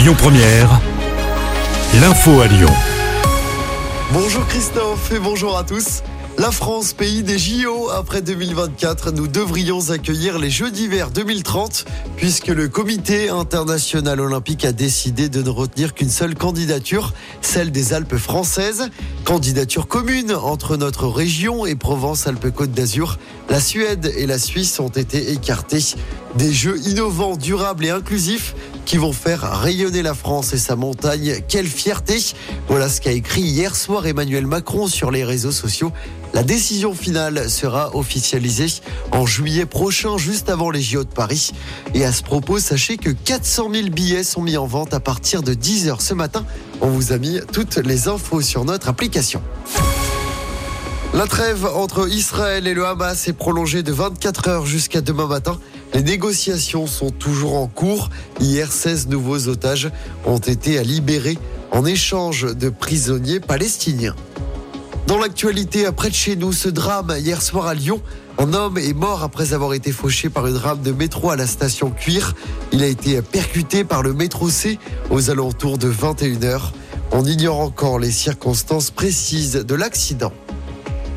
Lyon Première, l'info à Lyon. Bonjour Christophe et bonjour à tous. La France, pays des JO après 2024, nous devrions accueillir les Jeux d'hiver 2030 puisque le comité international olympique a décidé de ne retenir qu'une seule candidature, celle des Alpes françaises. Candidature commune entre notre région et Provence-Alpes-Côte d'Azur. La Suède et la Suisse ont été écartées. Des Jeux innovants, durables et inclusifs qui vont faire rayonner la France et sa montagne. Quelle fierté Voilà ce qu'a écrit hier soir Emmanuel Macron sur les réseaux sociaux. La décision finale sera officialisée en juillet prochain, juste avant les JO de Paris. Et à ce propos, sachez que 400 000 billets sont mis en vente à partir de 10h ce matin. On vous a mis toutes les infos sur notre application. La trêve entre Israël et le Hamas est prolongée de 24 heures jusqu'à demain matin. Les négociations sont toujours en cours. Hier, 16 nouveaux otages ont été libérés en échange de prisonniers palestiniens. Dans l'actualité, après de chez nous, ce drame hier soir à Lyon. Un homme est mort après avoir été fauché par une rame de métro à la station Cuir. Il a été percuté par le métro C aux alentours de 21h. On ignore encore les circonstances précises de l'accident.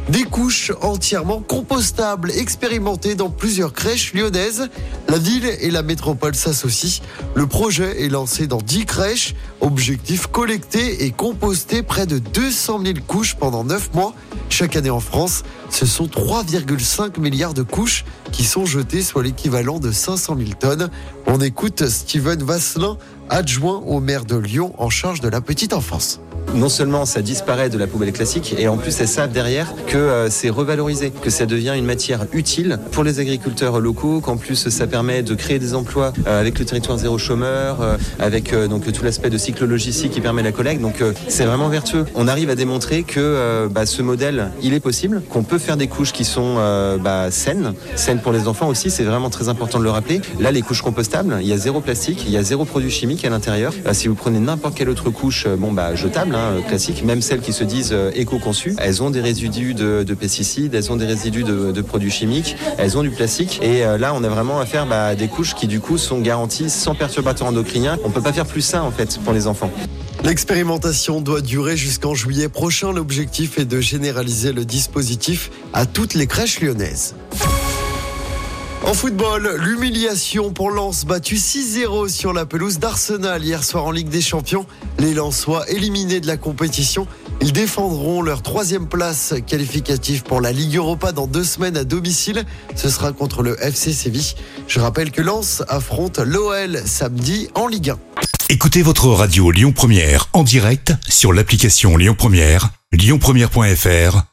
Des couches entièrement compostables expérimentées dans plusieurs crèches lyonnaises. La ville et la métropole s'associent. Le projet est lancé dans 10 crèches. Objectif collecter et composter près de 200 000 couches pendant 9 mois. Chaque année en France, ce sont 3,5 milliards de couches qui sont jetées, soit l'équivalent de 500 000 tonnes. On écoute Steven Vasselin, adjoint au maire de Lyon en charge de la petite enfance non seulement ça disparaît de la poubelle classique, et en plus elles savent derrière que euh, c'est revalorisé, que ça devient une matière utile pour les agriculteurs locaux, qu'en plus ça permet de créer des emplois euh, avec le territoire zéro chômeur, euh, avec donc tout l'aspect de cycle logistique qui permet la collecte. Donc c'est vraiment vertueux. On arrive à démontrer que bah, ce modèle, il est possible, qu'on peut faire des couches qui sont bah, saines, saines pour les enfants aussi. C'est vraiment très important de le rappeler. Là, les couches compostables, il y a zéro plastique, il y a zéro produit chimique à l'intérieur. si vous prenez n'importe quelle autre couche, bon bah jetable. Hein, Hein, classiques, même celles qui se disent euh, éco-conçues, elles ont des résidus de, pesticides, elles ont des résidus de, produits chimiques, elles ont du plastique. Et euh, là, on a vraiment à faire bah, des couches qui du coup sont garanties sans perturbateurs endocriniens. On peut pas faire plus ça en fait pour les enfants. L'expérimentation doit durer jusqu'en juillet prochain. L'objectif est de généraliser le dispositif à toutes les crèches lyonnaises. En football, l'humiliation pour Lens battu 6-0 sur la pelouse d'Arsenal hier soir en Ligue des Champions. Les Lensois éliminés de la compétition. Ils défendront leur troisième place qualificative pour la Ligue Europa dans deux semaines à domicile. Ce sera contre le FC Séville. Je rappelle que Lens affronte l'OL samedi en Ligue 1. Écoutez votre radio Lyon Première en direct sur l'application Lyon Première, lyonpremière.fr